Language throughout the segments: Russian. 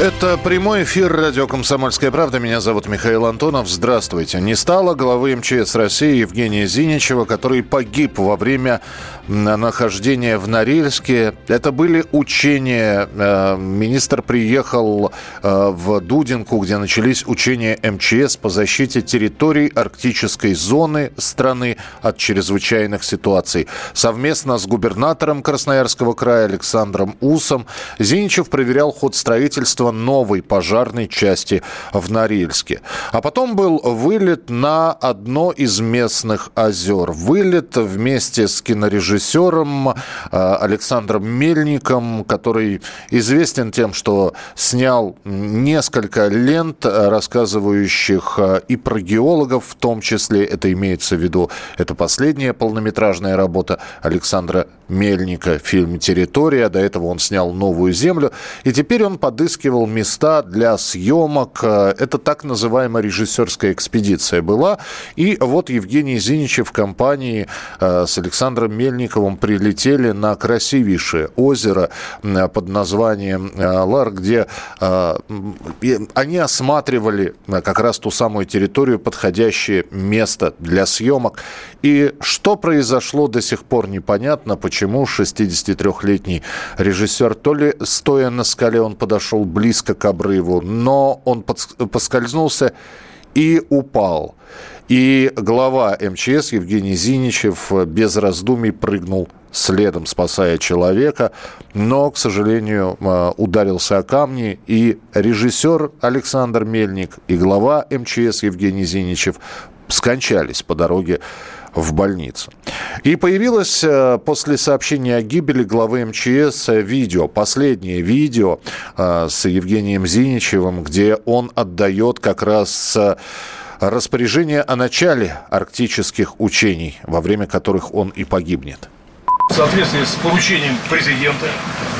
Это прямой эфир радио «Комсомольская правда». Меня зовут Михаил Антонов. Здравствуйте. Не стало главы МЧС России Евгения Зиничева, который погиб во время нахождения в Норильске. Это были учения. Э, министр приехал э, в Дудинку, где начались учения МЧС по защите территорий арктической зоны страны от чрезвычайных ситуаций. Совместно с губернатором Красноярского края Александром Усом Зиничев проверял ход строительства строительства новой пожарной части в Норильске. А потом был вылет на одно из местных озер. Вылет вместе с кинорежиссером э, Александром Мельником, который известен тем, что снял несколько лент, рассказывающих э, и про геологов, в том числе, это имеется в виду, это последняя полнометражная работа Александра Мельника, фильм «Территория». До этого он снял «Новую землю». И теперь он подыскивает осматривал места для съемок. Э, это так называемая режиссерская экспедиция была. И вот Евгений Зиничев в компании э, с Александром Мельниковым прилетели на красивейшее озеро под названием э, Лар, где они осматривали как раз ту самую территорию, подходящее место для съемок. И что произошло до сих пор непонятно, почему 63-летний режиссер то ли стоя на скале он подошел ближе близко к обрыву, но он поскользнулся и упал. И глава МЧС Евгений Зиничев без раздумий прыгнул следом, спасая человека, но, к сожалению, э, ударился о камни, и режиссер Александр Мельник и глава МЧС Евгений Зиничев скончались по дороге в больницу. И появилось э, после сообщения о гибели главы МЧС видео, последнее видео э, с Евгением Зиничевым, где он отдает как раз э, распоряжение о начале арктических учений, во время которых он и погибнет. В соответствии с поручением президента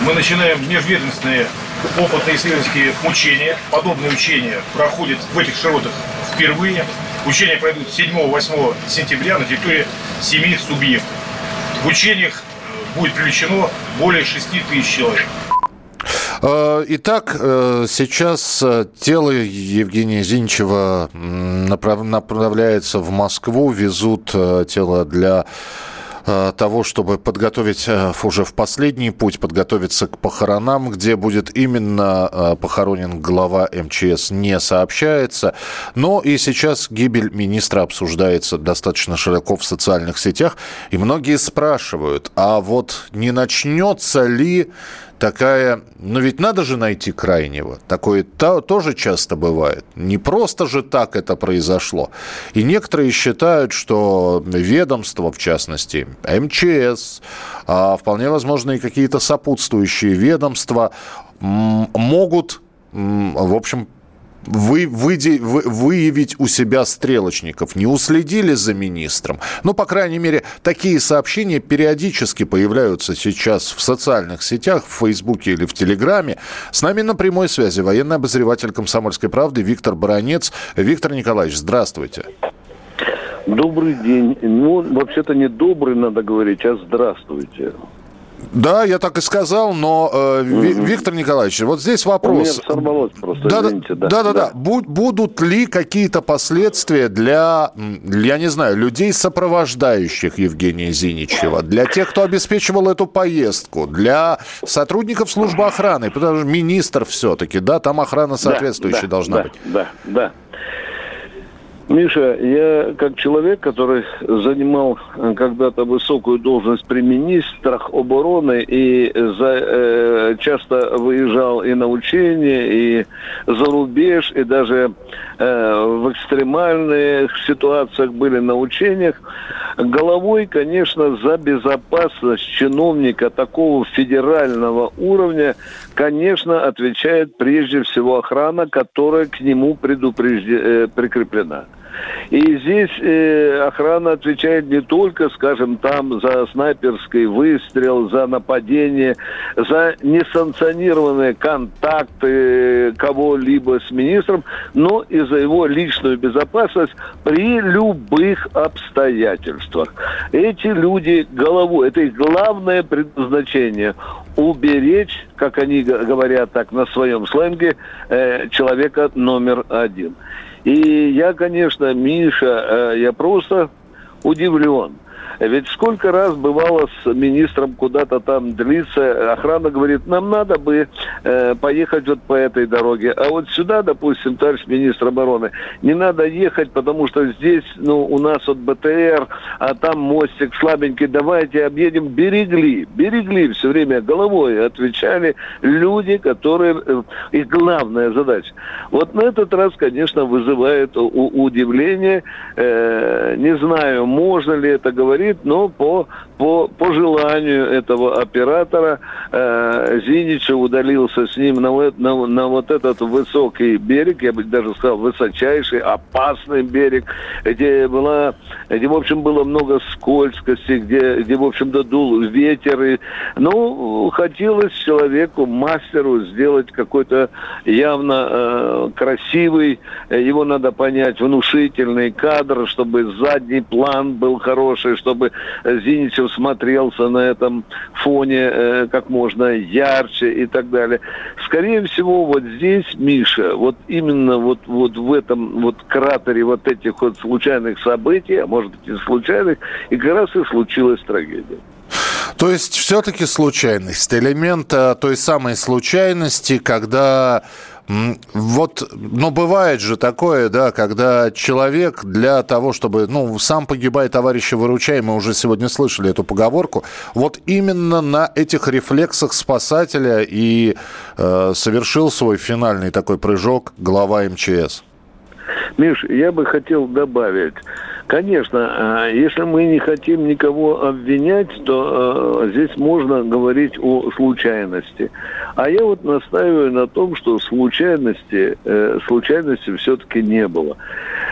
мы начинаем межведомственные опытно исследовательские учения. Подобные учения проходят в этих широтах впервые. Учения пройдут 7-8 сентября на территории 7 субъектов. В учениях э, будет привлечено более 6 тысяч человек. Э, итак, э, сейчас тело Евгения Зинчева направляется в Москву, везут тело для того, чтобы подготовить э, уже в последний путь, подготовиться к похоронам, где будет именно э, похоронен глава МЧС, не сообщается. Но и сейчас гибель министра обсуждается достаточно широко в социальных сетях. И многие спрашивают, а вот не начнется ли такая... Ну ведь надо же найти крайнего. Такое то, тоже часто бывает. Не просто же так это произошло. И некоторые считают, что ведомство, в частности, МЧС, а вполне возможно и какие-то сопутствующие ведомства могут в общем, вы, выйди, вы, выявить у себя стрелочников. Не уследили за министром. Ну, по крайней мере, такие сообщения периодически появляются сейчас в социальных сетях, в Фейсбуке или в Телеграме. С нами на прямой связи военный обозреватель «Комсомольской правды» Виктор Баранец. Виктор Николаевич, здравствуйте. Добрый день. Ну, вообще-то не добрый надо говорить, а здравствуйте. Да, я так и сказал, но э, угу. Виктор Николаевич, вот здесь вопрос. У меня просто, да, извините, да. Да, да, да. да. Будут ли какие-то последствия для, я не знаю, людей, сопровождающих Евгения Зиничева, для тех, кто обеспечивал эту поездку, для сотрудников службы охраны, потому что министр все-таки, да, там охрана соответствующая да, должна да, быть. Да, да. Миша, я как человек, который занимал э, когда-то высокую должность при министрах обороны и за, э, часто выезжал и на учения, и за рубеж, и даже в экстремальных ситуациях были на учениях, головой, конечно, за безопасность чиновника такого федерального уровня, конечно, отвечает прежде всего охрана, которая к нему предупрежде... Э, прикреплена. И здесь э, охрана отвечает не только, скажем, там за снайперский выстрел, за нападение, за несанкционированные контакты кого-либо с министром, но и за его личную безопасность при любых обстоятельствах. Эти люди головой, это их главное предназначение уберечь, как они говорят так на своем сленге, э, человека номер один. И я, конечно, Миша, э, я просто удивлен. Ведь сколько раз бывало с министром куда-то там длиться, охрана говорит, нам надо бы э, поехать вот по этой дороге. А вот сюда, допустим, товарищ министр обороны, не надо ехать, потому что здесь, ну, у нас вот БТР, а там мостик слабенький, давайте объедем. Берегли, берегли все время головой, отвечали люди, которые... Э, их главная задача. Вот на этот раз, конечно, вызывает удивление. Э, не знаю, можно ли это говорить, говорит, но по, по, по желанию этого оператора э, Зиничев удалился с ним на, на, на вот этот высокий берег, я бы даже сказал, высочайший, опасный берег, где была, где, в общем, было много скользкости, где, где в общем-то, дул ветер. И, ну, хотелось человеку, мастеру сделать какой-то явно э, красивый, его надо понять, внушительный кадр, чтобы задний план был хороший, чтобы чтобы Зиничев смотрелся на этом фоне э, как можно ярче и так далее. Скорее всего, вот здесь, Миша, вот именно вот, вот в этом вот кратере вот этих вот случайных событий, а может быть и случайных, и как раз и случилась трагедия. То есть все-таки случайность, элемент э, той самой случайности, когда вот, но бывает же такое, да, когда человек для того, чтобы, ну, сам погибает, товарища выручай, мы уже сегодня слышали эту поговорку, вот именно на этих рефлексах спасателя и э, совершил свой финальный такой прыжок глава МЧС. Миш, я бы хотел добавить, Конечно, а, если мы не хотим никого обвинять, то а, здесь можно говорить о случайности. А я вот настаиваю на том, что случайности, э, случайности все-таки не было.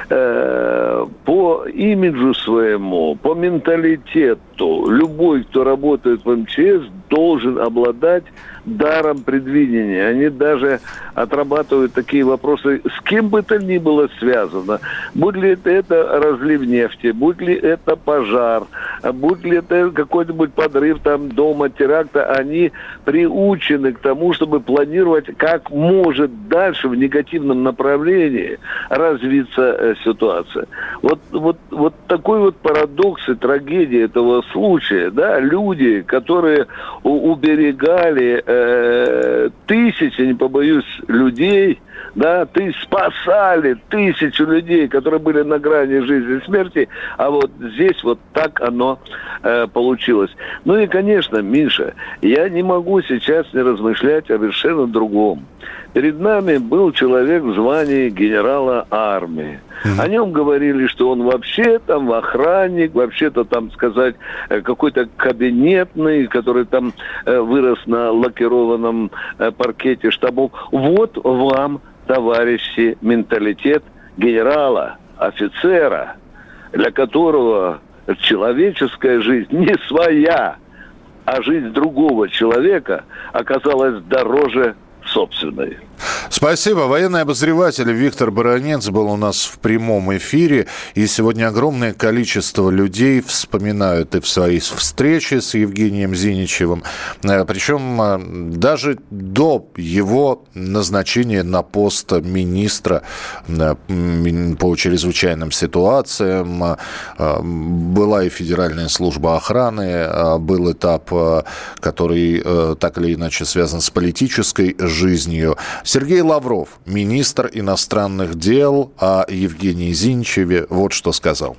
Э, по имиджу своему, по менталитету, любой, кто работает в МЧС, должен обладать даром предвидения. Они даже отрабатывают такие вопросы, с кем бы то ни было связано. Будь ли это, разлив нефти, будь ли это пожар, будь ли это какой-нибудь подрыв там дома, теракта, они приучены к тому, чтобы планировать, как может дальше в негативном направлении развиться э, ситуация. Вот, вот, вот такой вот парадокс и трагедия этого случая, да, люди, которые уберегали э, тысячи, не побоюсь, людей, да, ты спасали тысячу людей, которые были на грани жизни и смерти, а вот здесь вот так оно э, получилось. Ну и, конечно, Миша, я не могу сейчас не размышлять о совершенно другом. Перед нами был человек в звании генерала армии. О нем говорили, что он вообще там охранник, вообще-то там сказать э, какой-то кабинетный, который там э, вырос на лакированном э, паркете штабов. Вот вам, товарищи, менталитет генерала, офицера, для которого человеческая жизнь не своя, а жизнь другого человека оказалась дороже собственной. Спасибо. Военный обозреватель Виктор Баранец был у нас в прямом эфире. И сегодня огромное количество людей вспоминают и в своей встрече с Евгением Зиничевым. Э, Причем э, даже до его назначения на пост министра э, по чрезвычайным ситуациям была и Федеральная служба охраны, был этап, который так или иначе связан с политической жизнью. Сергей Лавров, министр иностранных дел, о Евгении Зинчеве вот что сказал.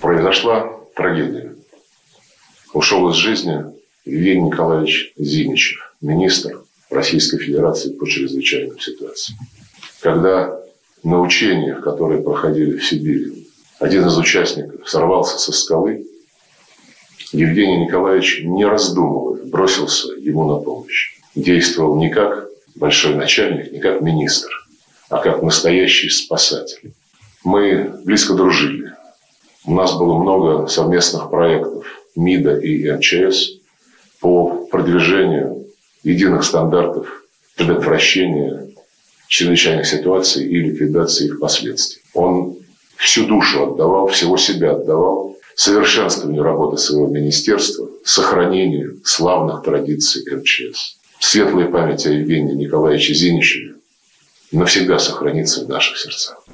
Произошла трагедия. Ушел из жизни Евгений Николаевич Зиничев, министр Российской Федерации по чрезвычайным ситуациям. Когда на учениях, которые проходили в Сибири, один из участников сорвался со скалы, Евгений Николаевич, не раздумывая, бросился ему на помощь. Действовал не как большой начальник не как министр, а как настоящий спасатель. Мы близко дружили. У нас было много совместных проектов МИДа и МЧС по продвижению единых стандартов предотвращения чрезвычайных ситуаций и ликвидации их последствий. Он всю душу отдавал, всего себя отдавал совершенствованию работы своего министерства, сохранению славных традиций МЧС. Светлая память о Евгении Николаевиче Зиничеве навсегда сохранится в наших сердцах.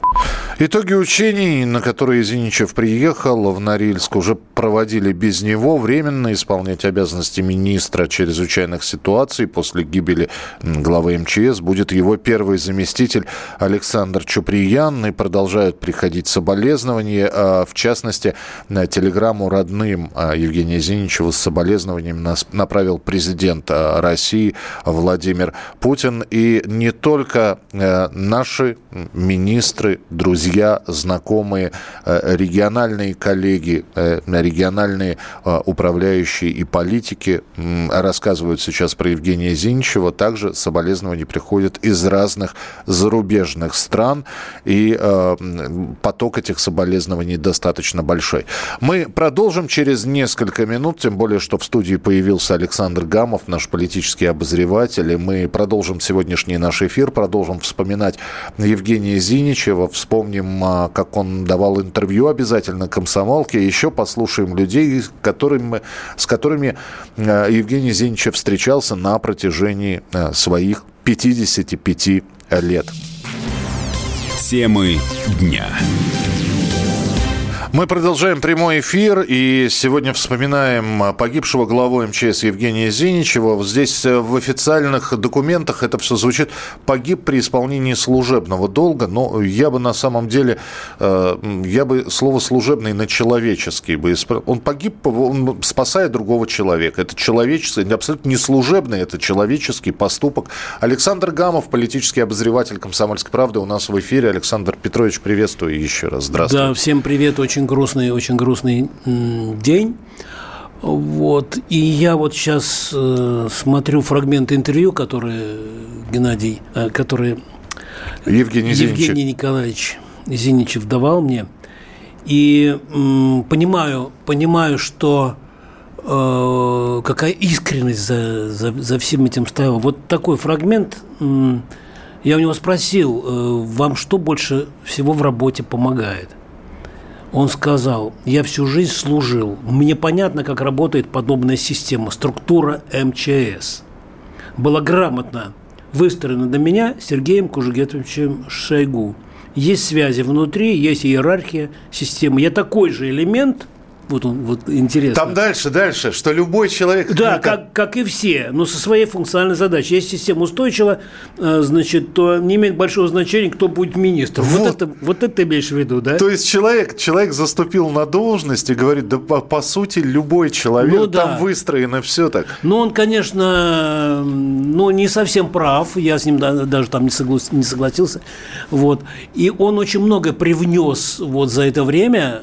Итоги учений, на которые Зиничев приехал в Норильск, уже проводили без него временно исполнять обязанности министра чрезвычайных ситуаций после гибели главы МЧС будет его первый заместитель Александр Чуприян. И продолжают приходить соболезнования. А, в частности, на телеграмму родным а, Евгения Зиничева с соболезнованием направил президент а, России Владимир Путин. И не только наши министры, друзья, знакомые, э, региональные коллеги, э, региональные э, управляющие и политики рассказывают сейчас про Евгения Зинчева. Также соболезнования приходят из разных зарубежных стран, и поток этих соболезнований достаточно большой. Мы продолжим через несколько минут, тем более, что в студии появился Александр Гамов, наш политический обозреватель, и мы продолжим сегодняшний наш эфир, продолжим вспоминать Евгения Зиничева, вспомним, а, как он давал интервью обязательно комсомолке, еще послушаем людей, которыми, с которыми а, Евгений Зиничев встречался на протяжении а, своих 55 лет. Темы дня. Мы продолжаем прямой эфир и сегодня вспоминаем погибшего главу МЧС Евгения Зиничева. Здесь э, в официальных документах это все звучит «погиб при исполнении служебного долга», но я бы на самом деле, э, я бы слово «служебный» на «человеческий» бы исправил. Он погиб, он спасая другого человека. Это человеческий, абсолютно не служебный, это человеческий поступок. Александр Гамов, политический обозреватель «Комсомольской правды» у нас в эфире. Александр Петрович, приветствую еще раз. Здравствуйте. Да, всем привет, очень очень грустный, очень грустный день. Вот. И я вот сейчас э, смотрю фрагменты интервью, которые Геннадий, э, которые Евгений, Евгений Николаевич Зиничев давал мне. И э, понимаю, понимаю, что э, какая искренность за, за, за всем этим стояла. Вот такой фрагмент. Э, я у него спросил, э, вам что больше всего в работе помогает – он сказал, я всю жизнь служил, мне понятно, как работает подобная система, структура МЧС. Была грамотно выстроена до меня Сергеем Кужугетовичем Шойгу. Есть связи внутри, есть иерархия системы. Я такой же элемент – вот он, вот интересно. Там дальше, дальше, что любой человек... Да, как, как и все, но со своей функциональной задачей. Если система устойчива, э, значит, то не имеет большого значения, кто будет министром. Вот, вот, это, вот это ты имеешь в виду, да? То есть человек, человек заступил на должность и говорит, да по, по сути любой человек, ну, да. там выстроено все так. Ну, он, конечно, ну, не совсем прав, я с ним даже там не, согла- не согласился. Вот. И он очень много привнес вот за это время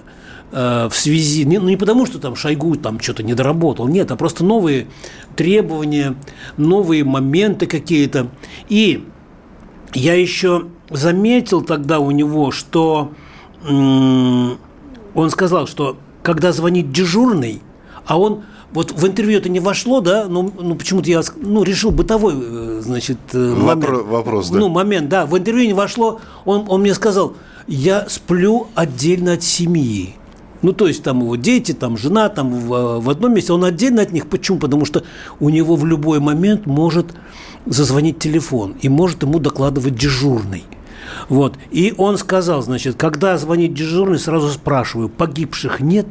в связи, ну не потому, что там Шойгу там что-то не доработал, нет, а просто новые требования, новые моменты какие-то. И я еще заметил тогда у него, что он сказал, что когда звонит дежурный, а он вот в интервью это не вошло, да, но ну, почему-то я ну, решил бытовой, э, значит, э, момент. Вопро- вопрос, да. Ну, момент, да, в интервью не вошло, он, он мне сказал, я сплю отдельно от семьи. Ну, то есть там его дети, там жена, там в, в одном месте, он отдельно от них. Почему? Потому что у него в любой момент может зазвонить телефон и может ему докладывать дежурный. Вот. И он сказал, значит, когда звонит дежурный, сразу спрашиваю, погибших нет,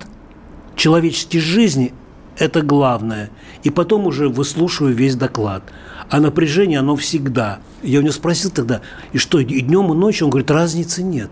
человеческие жизни – это главное. И потом уже выслушиваю весь доклад. А напряжение, оно всегда. Я у него спросил тогда, и что, и днем, и ночью? Он говорит, разницы нет.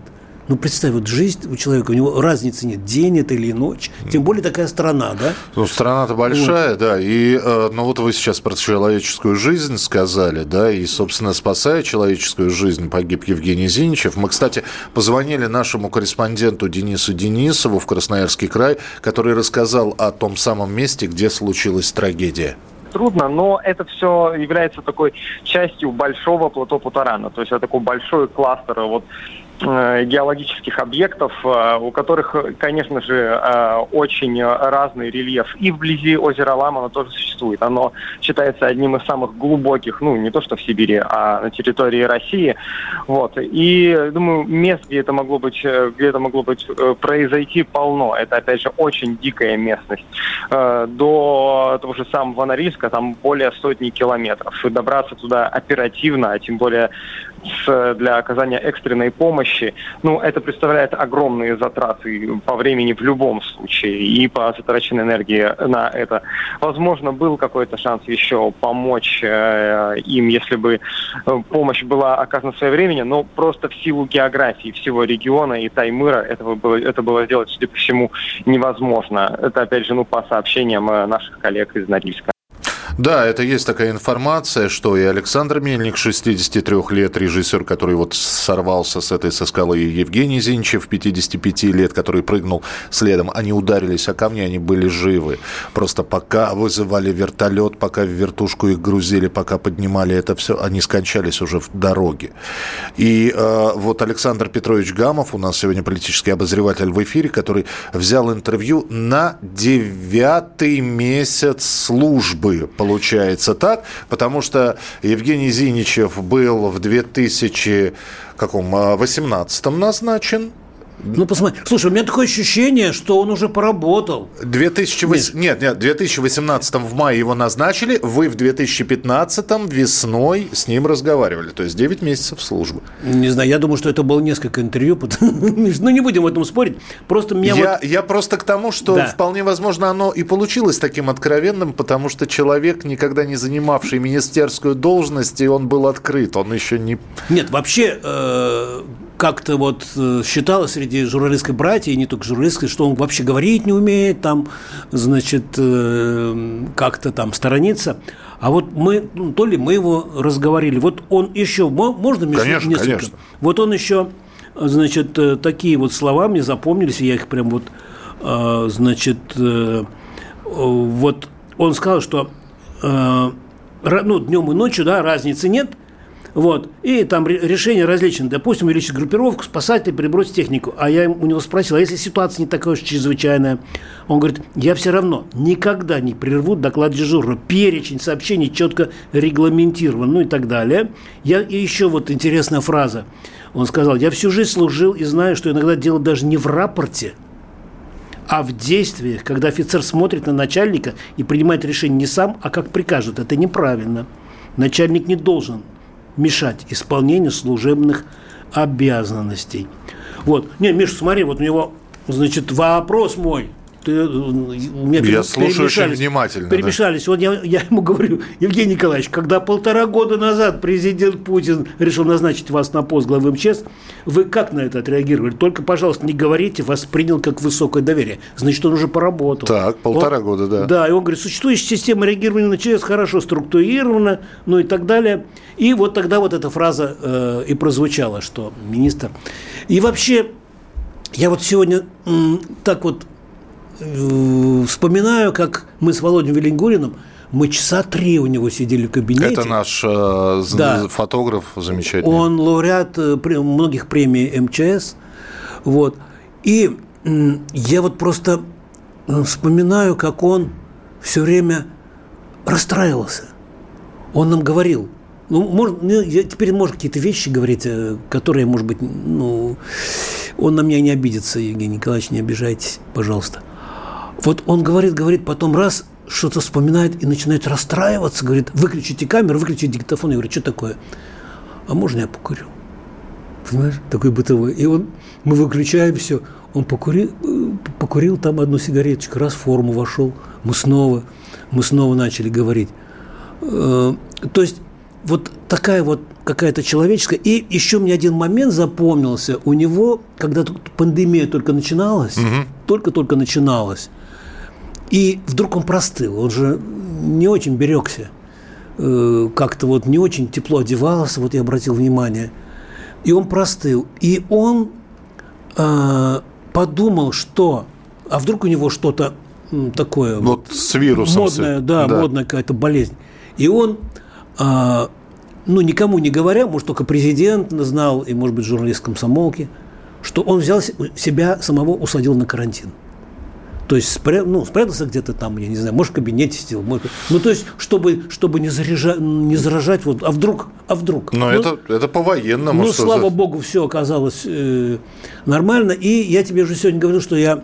Ну, представь, вот жизнь у человека, у него разницы нет, день это или ночь. Тем более такая страна, да? Ну, страна-то большая, вот. да. И, э, ну, вот вы сейчас про человеческую жизнь сказали, да, и, собственно, спасая человеческую жизнь, погиб Евгений Зиничев. Мы, кстати, позвонили нашему корреспонденту Денису Денисову в Красноярский край, который рассказал о том самом месте, где случилась трагедия трудно, но это все является такой частью большого плато Путарана. То есть это такой большой кластер вот геологических объектов, э, у которых, конечно же, э, очень разный рельеф. И вблизи озера Лама оно тоже существует. Оно считается одним из самых глубоких, ну, не то что в Сибири, а на территории России. Вот. И, думаю, мест, где это могло быть, где это могло быть произойти, полно. Это, опять же, очень дикая местность. До того же самого Норильска там более сотни километров. И добраться туда оперативно, а тем более с, для оказания экстренной помощи, ну, это представляет огромные затраты по времени в любом случае и по затраченной энергии на это. Возможно, был какой-то шанс еще помочь э, им, если бы э, помощь была оказана своевременно, но просто в силу географии всего региона и Таймыра этого было, это было сделать, судя по всему, невозможно. Это, опять же, ну, по сообщениям э, наших коллег из Норильска. Да, это есть такая информация, что и Александр Мельник, 63 лет, режиссер, который вот сорвался с этой со скалы, и Евгений Зинчев, 55 лет, который прыгнул следом, они ударились о камни, они были живы. Просто пока вызывали вертолет, пока в вертушку их грузили, пока поднимали это все, они скончались уже в дороге. И э, вот Александр Петрович Гамов, у нас сегодня политический обозреватель в эфире, который взял интервью на девятый месяц службы получается так, потому что Евгений Зиничев был в 2018 назначен, ну, посмотри. Слушай, у меня такое ощущение, что он уже поработал. 2008... Нет, нет, в 2018 в мае его назначили, вы в 2015 весной с ним разговаривали, то есть 9 месяцев службы. Не знаю, я думаю, что это было несколько интервью, ну, не будем в этом спорить, просто меня я, вот... Я просто к тому, что да. вполне возможно оно и получилось таким откровенным, потому что человек, никогда не занимавший министерскую должность, и он был открыт, он еще не... Нет, вообще, э, как-то вот э, считалось среди журналистской братья, и не только журналистской, что он вообще говорить не умеет, там, значит, э, как-то там сторониться. А вот мы, ну, то ли мы его разговорили, вот он еще, можно между конечно, несколько? Конечно. Вот он еще, значит, э, такие вот слова мне запомнились, я их прям вот, значит, вот он сказал, что ну, днем и ночью, да, разницы нет – вот. И там решения различные. Допустим, увеличить группировку, спасателей, перебросить технику. А я у него спросил, а если ситуация не такая уж чрезвычайная? Он говорит, я все равно никогда не прерву доклад дежурного. Перечень сообщений четко регламентирован, ну и так далее. Я, и еще вот интересная фраза. Он сказал, я всю жизнь служил и знаю, что иногда дело даже не в рапорте, а в действиях, когда офицер смотрит на начальника и принимает решение не сам, а как прикажет. Это неправильно. Начальник не должен мешать исполнению служебных обязанностей. Вот. Не, Миша, смотри, вот у него, значит, вопрос мой э, у меня я слушаю очень внимательно. Перемешались. Да. Вот я, я ему говорю, Евгений Николаевич, когда полтора года назад президент Путин решил назначить вас на пост главы МЧС, вы как на это отреагировали? Только, пожалуйста, не говорите, вас принял как высокое доверие. Значит, он уже поработал. Так, полтора он, года, да. Да, и он говорит, существующая система реагирования на ЧС хорошо структурирована, ну и так далее. И вот тогда вот эта фраза э, и прозвучала, что министр. И вообще, я вот сегодня так вот вспоминаю, как мы с Володей Велингуриным мы часа три у него сидели в кабинете. Это наш э, да. фотограф замечательный. Он лауреат э, многих премий МЧС. Вот. И э, я вот просто э, вспоминаю, как он все время расстраивался. Он нам говорил, ну, может, я теперь может какие-то вещи говорить, э, которые, может быть, ну, он на меня не обидится, Евгений Николаевич, не обижайтесь, пожалуйста. Вот он говорит, говорит, потом раз что-то вспоминает и начинает расстраиваться, говорит, выключите камеру, выключите диктофон. Я говорю, что такое? А можно я покурю? Понимаешь, такой бытовой. И он, мы выключаем все. Он покурил, покурил там одну сигареточку, раз в форму вошел. Мы снова, мы снова начали говорить. Э, то есть вот такая вот какая-то человеческая. И еще мне один момент запомнился. У него, когда пандемия только начиналась, угу. только-только начиналась, и вдруг он простыл, он же не очень берегся, э, как-то вот не очень тепло одевался, вот я обратил внимание. И он простыл. И он э, подумал, что, а вдруг у него что-то такое вот с вирусом модное, да, да. модная какая-то болезнь. И он э, ну, никому не говоря, может, только президент знал, и, может быть, журналист комсомолки, что он взял себя самого, усадил на карантин. То есть спря... ну, спрятался где-то там, я не знаю, может, в кабинете сидел. Может... Ну, то есть, чтобы, чтобы не, заряжа... не заражать, вот, а вдруг, а вдруг. Но ну, это, это по-военному. Ну, слава за... богу, все оказалось э, нормально. И я тебе уже сегодня говорю, что я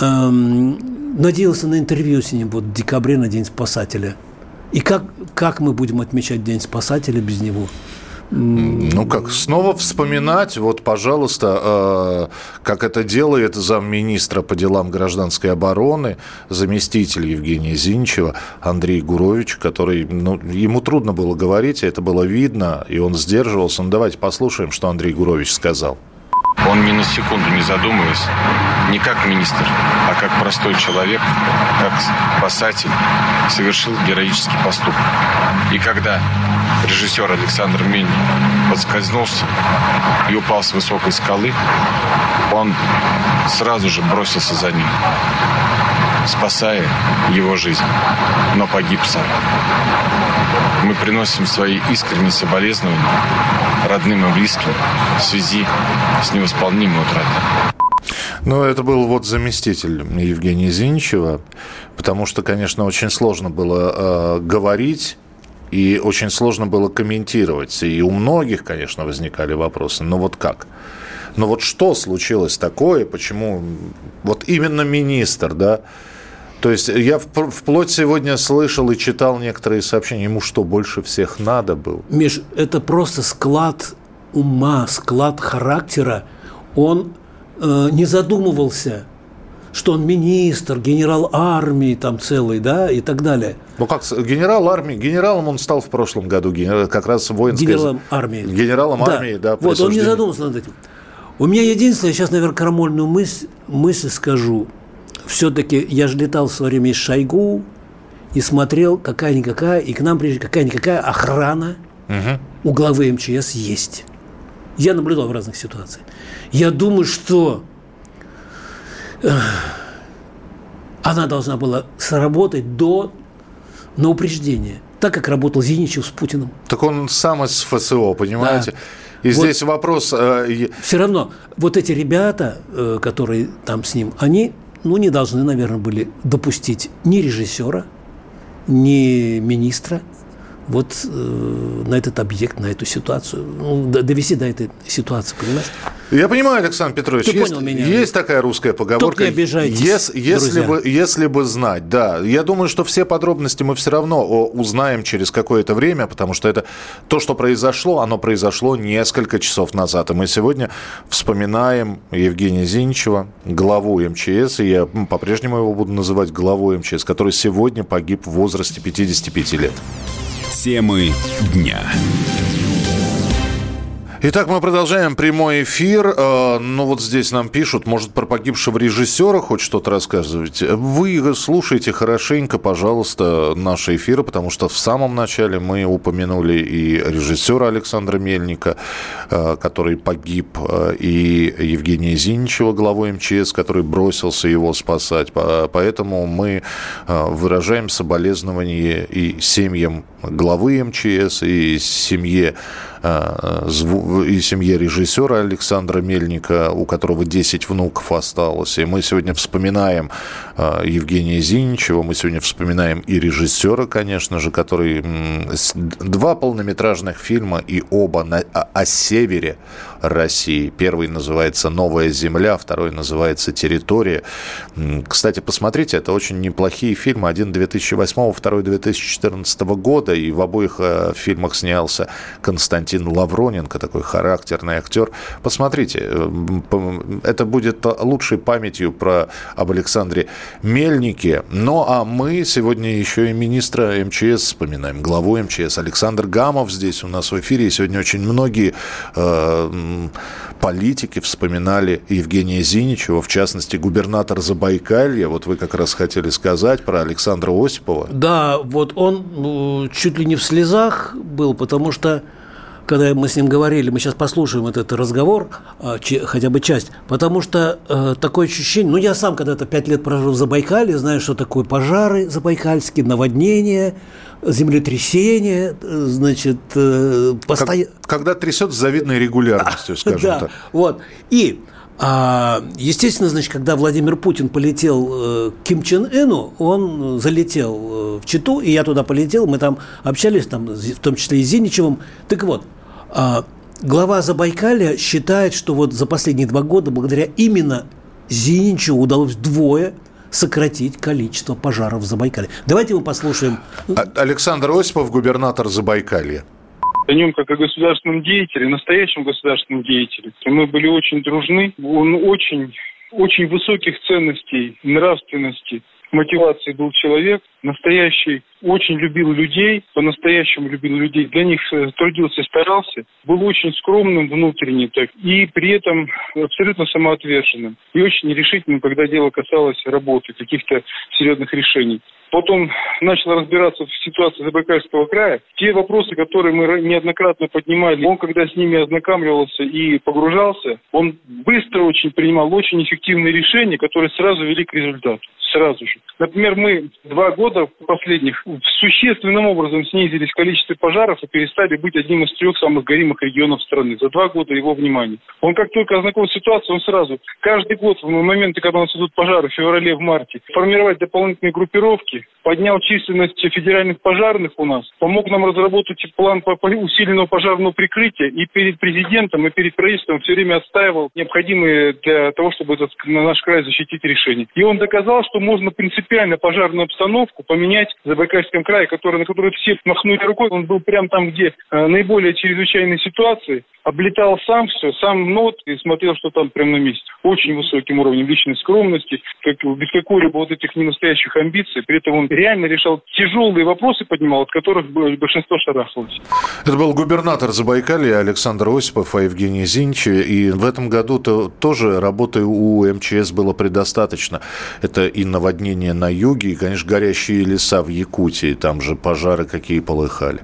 э, надеялся на интервью с ним вот в декабре на День спасателя. И как, как мы будем отмечать День спасателя без него? Ну как, снова вспоминать, вот, пожалуйста, э, как это делает замминистра по делам гражданской обороны, заместитель Евгения Зинчева, Андрей Гурович, который, ну, ему трудно было говорить, это было видно, и он сдерживался. Ну, давайте послушаем, что Андрей Гурович сказал. Он ни на секунду не задумываясь, не как министр, а как простой человек, как спасатель, совершил героический поступок. И когда режиссер Александр Мельник подскользнулся и упал с высокой скалы, он сразу же бросился за ним, спасая его жизнь, но погиб сам. Мы приносим свои искренние соболезнования родным и близким в связи с невосполнимой утратой. Ну, это был вот заместитель Евгения Зинчева, потому что, конечно, очень сложно было э, говорить и очень сложно было комментировать. И у многих, конечно, возникали вопросы. Но вот как? Но вот что случилось такое? Почему вот именно министр, да? То есть я вплоть сегодня слышал и читал некоторые сообщения. Ему что, больше всех надо было? Миш, это просто склад ума, склад характера. Он э, не задумывался что он министр, генерал армии там целый, да, и так далее. Ну как, генерал армии, генералом он стал в прошлом году, как раз воинской... Генералом армии. Генералом да. армии, да. Вот, он не задумался над этим. У меня единственное, сейчас, наверное, крамольную мысль, мысль скажу. Все-таки я же летал в свое время из Шойгу и смотрел, какая-никакая, и к нам приезжает какая-никакая охрана угу. у главы МЧС есть. Я наблюдал в разных ситуациях. Я думаю, что она должна была сработать до на упреждение, так как работал Зиничев с Путиным. Так он сам из ФСО, понимаете? Да. И вот здесь вопрос... Э, все равно, вот эти ребята, э, которые там с ним, они, ну, не должны, наверное, были допустить ни режиссера, ни министра, вот э, на этот объект, на эту ситуацию, ну, довести до этой ситуации, понимаешь? Я понимаю, Александр Петрович, Ты есть, меня. есть такая русская поговорка. не обижайтесь, если, если, бы, если бы знать, да. Я думаю, что все подробности мы все равно узнаем через какое-то время, потому что это то, что произошло, оно произошло несколько часов назад. И мы сегодня вспоминаем Евгения Зинчева, главу МЧС, и я по-прежнему его буду называть главой МЧС, который сегодня погиб в возрасте 55 лет. Темы дня. Итак, мы продолжаем прямой эфир. Э, ну вот здесь нам пишут, может, про погибшего режиссера хоть что-то рассказывать. Вы слушайте хорошенько, пожалуйста, наши эфиры, потому что в самом начале мы упомянули и режиссера Александра Мельника, э, который погиб, э, и Евгения Зиничева, главу МЧС, который бросился его спасать. Поэтому мы выражаем соболезнования и семьям главы МЧС, и семье и семье режиссера Александра Мельника, у которого 10 внуков осталось. И мы сегодня вспоминаем а, Евгения Зиничева, мы сегодня вспоминаем и режиссера, конечно же, который два полнометражных фильма и оба на, о севере России. Первый называется «Новая земля», второй называется «Территория». Кстати, посмотрите, это очень неплохие фильмы. Один 2008, второй 2014 года. И в обоих э, фильмах снялся Константин Лавроненко, такой характерный актер. Посмотрите, э, это будет лучшей памятью про об Александре Мельнике. Ну, а мы сегодня еще и министра МЧС вспоминаем, главу МЧС. Александр Гамов здесь у нас в эфире. И сегодня очень многие э, политики вспоминали Евгения Зиничева, в частности, губернатор Забайкалья. Вот вы как раз хотели сказать про Александра Осипова. Да, вот он ну, чуть ли не в слезах был, потому что когда мы с ним говорили, мы сейчас послушаем этот разговор, а, хотя бы часть, потому что э, такое ощущение, ну, я сам когда-то пять лет прожил в Забайкале, знаю, что такое пожары забайкальские, наводнения, землетрясения, значит, э, постоянно... Когда трясет с завидной регулярностью, скажем да, так. вот. И а, естественно, значит, когда Владимир Путин полетел э, к Ким Чен Ыну, он залетел э, в Читу, и я туда полетел, мы там общались, там, в том числе и с Зиничевым. Так вот, а, глава Забайкалья считает, что вот за последние два года, благодаря именно Зиничеву удалось двое сократить количество пожаров в Забайкалье. Давайте мы послушаем. А, Александр Осипов, губернатор Забайкалья о нем как о государственном деятеле, настоящем государственном деятеле. Мы были очень дружны, он очень, очень высоких ценностей, нравственности, мотивации был человек, настоящий, очень любил людей, по-настоящему любил людей, для них э, трудился, старался, был очень скромным внутренне так, и при этом абсолютно самоотверженным, и очень нерешительным, когда дело касалось работы, каких-то серьезных решений. Потом начал разбираться в ситуации Забайкальского края. Те вопросы, которые мы неоднократно поднимали, он, когда с ними ознакомливался и погружался, он быстро очень принимал очень эффективные решения, которые сразу вели к результату. Сразу же. Например, мы два года последних существенным образом снизились количество пожаров и перестали быть одним из трех самых горимых регионов страны. За два года его внимания. Он как только ознакомился с ситуацией, он сразу, каждый год в моменты, когда у нас идут пожары в феврале, в марте, формировать дополнительные группировки, поднял численность федеральных пожарных у нас, помог нам разработать план усиленного пожарного прикрытия и перед президентом, и перед правительством все время отстаивал необходимые для того, чтобы этот, на наш край защитить решения. И он доказал, что можно принципиально пожарную обстановку поменять в Забайкальском крае, который, на который все махнули рукой. Он был прямо там, где э, наиболее чрезвычайные ситуации, облетал сам все, сам нот и смотрел, что там прямо на месте. Очень высоким уровнем личной скромности, как, без какой-либо вот этих ненастоящих амбиций. При этом он реально решал тяжелые вопросы, поднимал, от которых большинство шарахалось. Это был губернатор Забайкалья Александр Осипов, а Евгений Зинч. И в этом году -то тоже работы у МЧС было предостаточно. Это и наводнение на юге, и, конечно, горящие леса в Якутии. Там же пожары какие полыхали.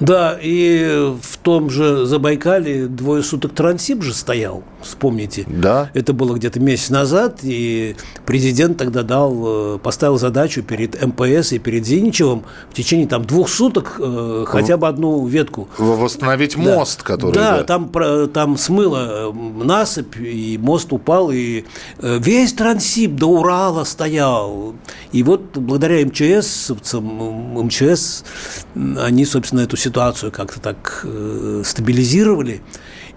Да, и в том же Забайкале двое суток Трансип же стоял, вспомните. Да. Это было где-то месяц назад, и президент тогда дал, э, поставил задачу перед МПС и перед Зиничевым в течение там двух суток э, хотя бы одну ветку. Восстановить мост, да. который... Да, да. Там, там смыло насыпь, и мост упал, и э, весь Трансип до Урала стоял. И вот благодаря МЧС, МЧС, они, собственно, эту ситуацию как-то так э, стабилизировали.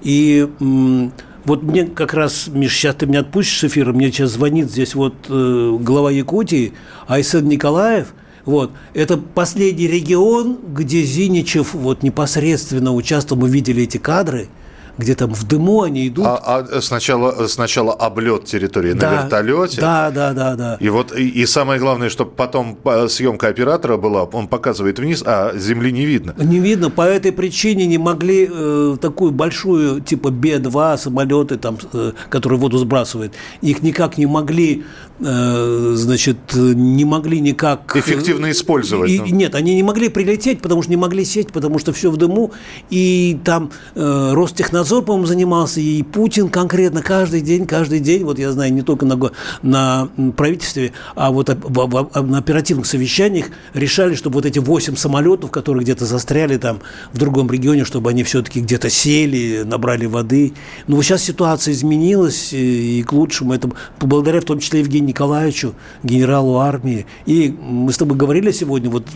И э, вот мне как раз, Миш, сейчас ты меня отпустишь с эфира, мне сейчас звонит здесь вот э, глава Якутии Айсен Николаев, вот. Это последний регион, где Зиничев вот непосредственно участвовал, мы видели эти кадры – где там в дыму они идут. А, а сначала, сначала облет территории да, на вертолете. Да, да, да, да. И вот и, и самое главное, чтобы потом съемка оператора была, он показывает вниз, а земли не видно. Не видно. По этой причине не могли э, такую большую типа Б-2 самолеты, там, э, которые воду сбрасывают, их никак не могли Э, значит, не могли никак... Э, Эффективно использовать. И, Нет, они не могли прилететь, потому что не могли сесть, потому что все в дыму. И там э, Ростехнадзор, по-моему, занимался, и Путин конкретно каждый день, каждый день, вот я знаю, не только на, на правительстве, а вот на оперативных совещаниях решали, чтобы вот эти 8 самолетов, которые где-то застряли там в другом регионе, чтобы они все-таки где-то сели, набрали воды. Но вот сейчас ситуация изменилась, и к лучшему. Это благодаря в том числе Евгению Николаевичу, генералу армии. И мы с тобой говорили сегодня, вот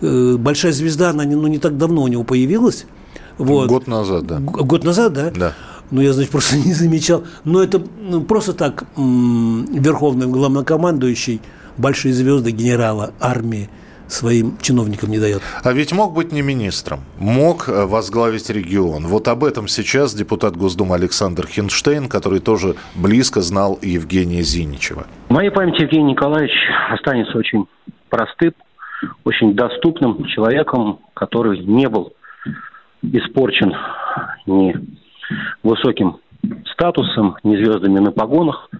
э, большая звезда, она не, ну, не так давно у него появилась. Вот. Год назад, да. Год назад, да? Да. Ну, я, значит, просто не замечал. Но это ну, просто так верховный главнокомандующий, большие звезды генерала армии – своим чиновникам не дает. А ведь мог быть не министром, мог э, возглавить регион. Вот об этом сейчас депутат Госдумы Александр Хинштейн, который тоже близко знал Евгения Зиничева. В моей памяти Евгений Николаевич останется очень простым, очень доступным человеком, который не был испорчен ни высоким статусом, ни звездами на погонах.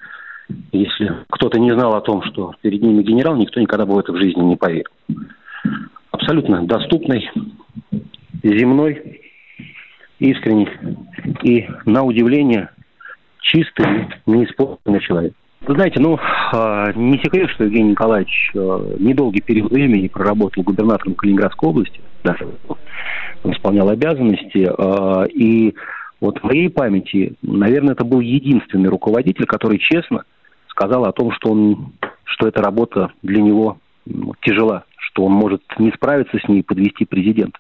Если кто-то не знал о том, что перед ними генерал, никто никогда бы в это в жизни не поверил. Абсолютно доступный, земной, искренний и, на удивление, чистый, неиспорченный человек. Знаете, ну, а, не секрет, что Евгений Николаевич а, недолгий период времени проработал губернатором Калининградской области, даже исполнял обязанности, а, и вот в моей памяти, наверное, это был единственный руководитель, который честно сказал о том, что, он, что эта работа для него тяжела, что он может не справиться с ней и подвести президента.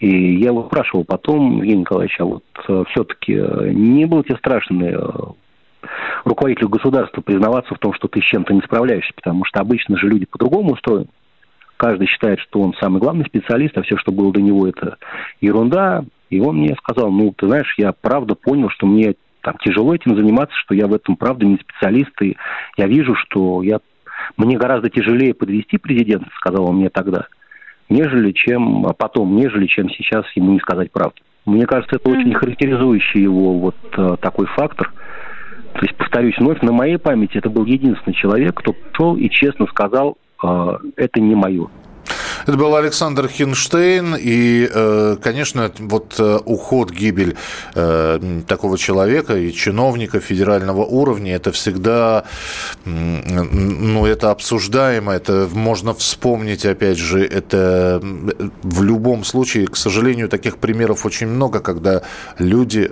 И я его спрашивал потом, Евгений Николаевич, а вот э, все-таки э, не было тебе страшно э, руководителю государства признаваться в том, что ты с чем-то не справляешься, потому что обычно же люди по-другому устроены. Каждый считает, что он самый главный специалист, а все, что было до него, это ерунда. И он мне сказал, ну, ты знаешь, я правда понял, что мне там тяжело этим заниматься, что я в этом правда не специалист, и я вижу, что я мне гораздо тяжелее подвести президента, сказал он мне тогда, нежели чем, а потом, нежели чем сейчас ему не сказать правду. Мне кажется, это очень характеризующий его вот э, такой фактор. То есть, повторюсь, вновь на моей памяти это был единственный человек, кто пришел и честно сказал, это не мое. Это был Александр Хинштейн. И, э, конечно, вот э, уход, гибель э, такого человека и чиновника федерального уровня, это всегда, ну, это обсуждаемо, это можно вспомнить, опять же, это в любом случае, к сожалению, таких примеров очень много, когда люди,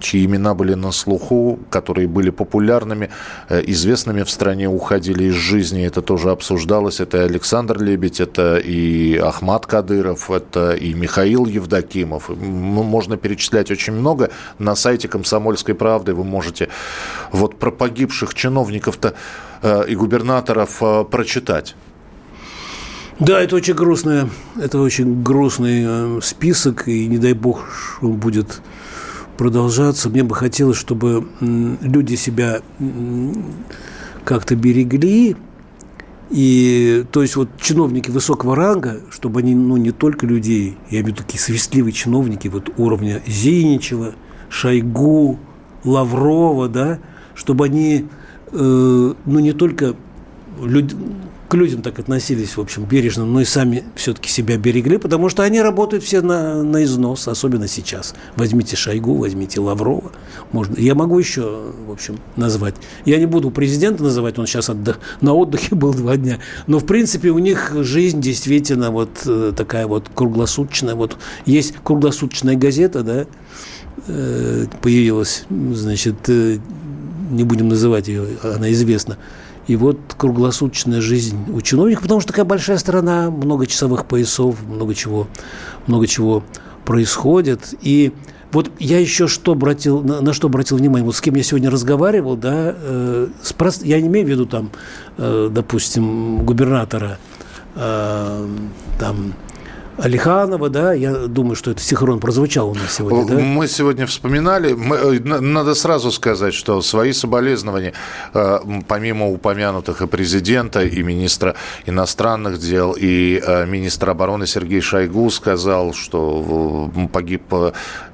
чьи имена были на слуху, которые были популярными, известными в стране, уходили из жизни, это тоже обсуждалось. Это Александр Лебедь, это и и Ахмат Кадыров, это и Михаил Евдокимов. Ну, можно перечислять очень много. На сайте «Комсомольской правды» вы можете вот про погибших чиновников-то э, и губернаторов э, прочитать. Да, это очень грустное, это очень грустный э, список, и не дай бог, он будет продолжаться. Мне бы хотелось, чтобы люди себя как-то берегли, и, то есть, вот чиновники высокого ранга, чтобы они, ну, не только людей, я имею в виду такие свистливые чиновники вот уровня Зиничева, Шойгу, Лаврова, да, чтобы они, э, ну, не только люд, к людям так относились, в общем, бережно, но и сами все-таки себя берегли, потому что они работают все на, на износ, особенно сейчас. Возьмите Шойгу, возьмите Лаврова. Можно. Я могу еще, в общем, назвать. Я не буду президента называть, он сейчас отдых, на отдыхе был два дня. Но, в принципе, у них жизнь действительно вот э, такая вот круглосуточная. Вот есть круглосуточная газета, да, э, появилась, значит, э, не будем называть ее, она известна и вот круглосуточная жизнь у чиновников, потому что такая большая страна, много часовых поясов, много чего, много чего происходит. И вот я еще что обратил, на, на что обратил внимание, вот с кем я сегодня разговаривал, да, э, с прост... я не имею в виду там, э, допустим, губернатора э, там Алиханова, да, я думаю, что это синхрон прозвучал у нас сегодня, да? Мы сегодня вспоминали, мы, э, надо сразу сказать, что свои соболезнования, э, помимо упомянутых и президента, и министра иностранных дел, и э, министра обороны Сергей Шойгу сказал, что погиб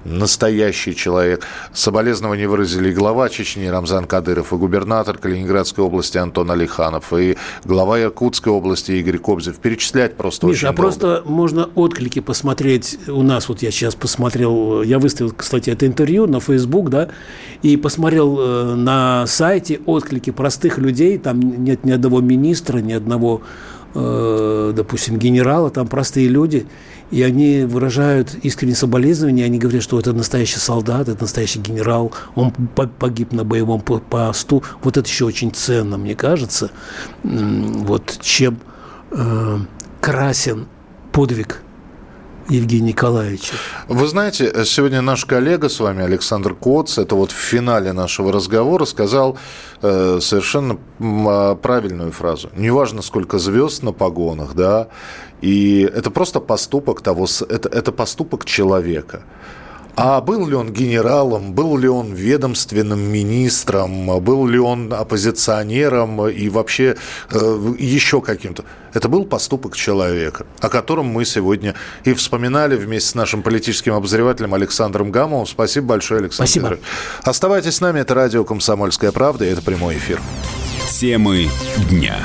настоящий человек. Соболезнования выразили и глава Чечни Рамзан Кадыров, и губернатор Калининградской области Антон Алиханов, и глава Якутской области Игорь Кобзев. Перечислять просто Миша, очень а долго. просто можно отклики посмотреть. У нас вот я сейчас посмотрел, я выставил, кстати, это интервью на Facebook, да, и посмотрел э, на сайте отклики простых людей. Там нет ни одного министра, ни одного, э, допустим, генерала, там простые люди – и они выражают искреннее соболезнование, они говорят, что это настоящий солдат, это настоящий генерал, он погиб на боевом посту. Вот это еще очень ценно, мне кажется, вот чем э, красен подвиг Евгения Николаевича. Вы знаете, сегодня наш коллега с вами, Александр Коц, это вот в финале нашего разговора сказал э, совершенно э, правильную фразу. Неважно, сколько звезд на погонах, да, и это просто поступок того, это, это поступок человека. А был ли он генералом, был ли он ведомственным министром, был ли он оппозиционером и вообще э, еще каким-то? Это был поступок человека, о котором мы сегодня и вспоминали вместе с нашим политическим обозревателем Александром Гамовым. Спасибо большое, Александр. Спасибо. Оставайтесь с нами, это радио «Комсомольская правда» и это прямой эфир. Темы дня.